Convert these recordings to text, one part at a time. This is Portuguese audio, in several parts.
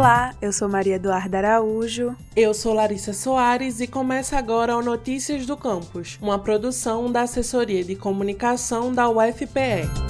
Olá, eu sou Maria Eduarda Araújo. Eu sou Larissa Soares e começa agora o Notícias do Campus, uma produção da Assessoria de Comunicação da UFPE.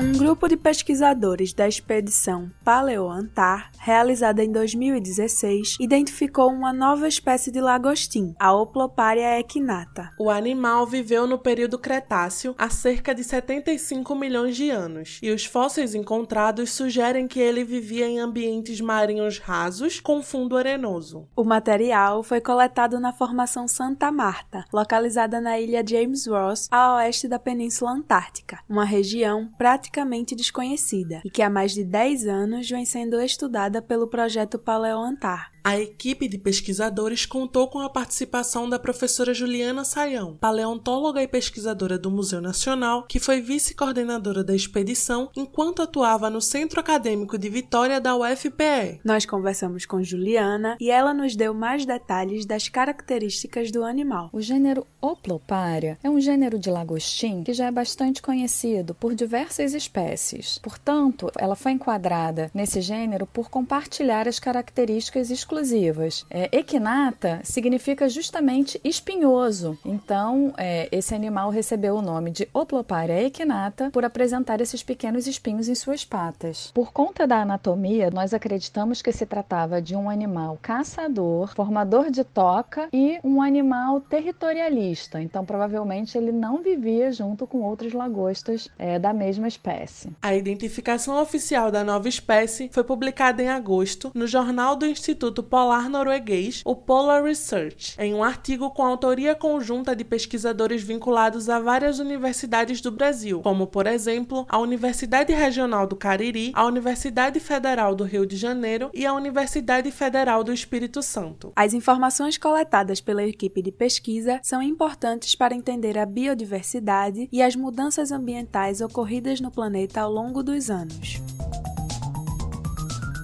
Um grupo de pesquisadores da expedição Paleoantar, realizada em 2016, identificou uma nova espécie de lagostim, a Oploparia equinata. O animal viveu no período Cretáceo há cerca de 75 milhões de anos, e os fósseis encontrados sugerem que ele vivia em ambientes marinhos rasos com fundo arenoso. O material foi coletado na formação Santa Marta, localizada na ilha James Ross, a oeste da Península Antártica, uma região praticamente praticamente desconhecida e que há mais de 10 anos vem sendo estudada pelo projeto Paleoantar. A equipe de pesquisadores contou com a participação da professora Juliana Saião, paleontóloga e pesquisadora do Museu Nacional, que foi vice-coordenadora da expedição enquanto atuava no Centro Acadêmico de Vitória da UFPE. Nós conversamos com Juliana e ela nos deu mais detalhes das características do animal. O gênero Oploparia é um gênero de lagostim que já é bastante conhecido por diversas espécies. Portanto, ela foi enquadrada nesse gênero por compartilhar as características exclusivas exclusivas. É, equinata significa justamente espinhoso. Então, é, esse animal recebeu o nome de Oploparia equinata por apresentar esses pequenos espinhos em suas patas. Por conta da anatomia, nós acreditamos que se tratava de um animal caçador, formador de toca e um animal territorialista. Então, provavelmente ele não vivia junto com outras lagostas é, da mesma espécie. A identificação oficial da nova espécie foi publicada em agosto no Jornal do Instituto Polar Norueguês, o Polar Research, em um artigo com autoria conjunta de pesquisadores vinculados a várias universidades do Brasil, como, por exemplo, a Universidade Regional do Cariri, a Universidade Federal do Rio de Janeiro e a Universidade Federal do Espírito Santo. As informações coletadas pela equipe de pesquisa são importantes para entender a biodiversidade e as mudanças ambientais ocorridas no planeta ao longo dos anos.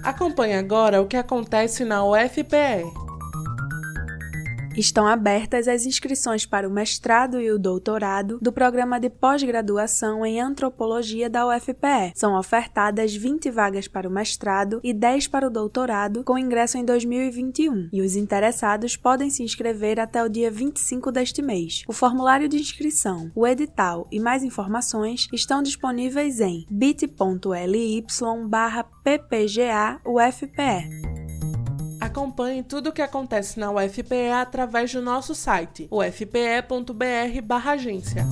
Acompanhe agora o que acontece na UFPE. Estão abertas as inscrições para o mestrado e o doutorado do programa de pós-graduação em antropologia da UFPE. São ofertadas 20 vagas para o mestrado e 10 para o doutorado, com ingresso em 2021, e os interessados podem se inscrever até o dia 25 deste mês. O formulário de inscrição, o edital e mais informações estão disponíveis em bit.ly barra ppga UFPE. Acompanhe tudo o que acontece na UFPE através do nosso site, ufpe.br/agência.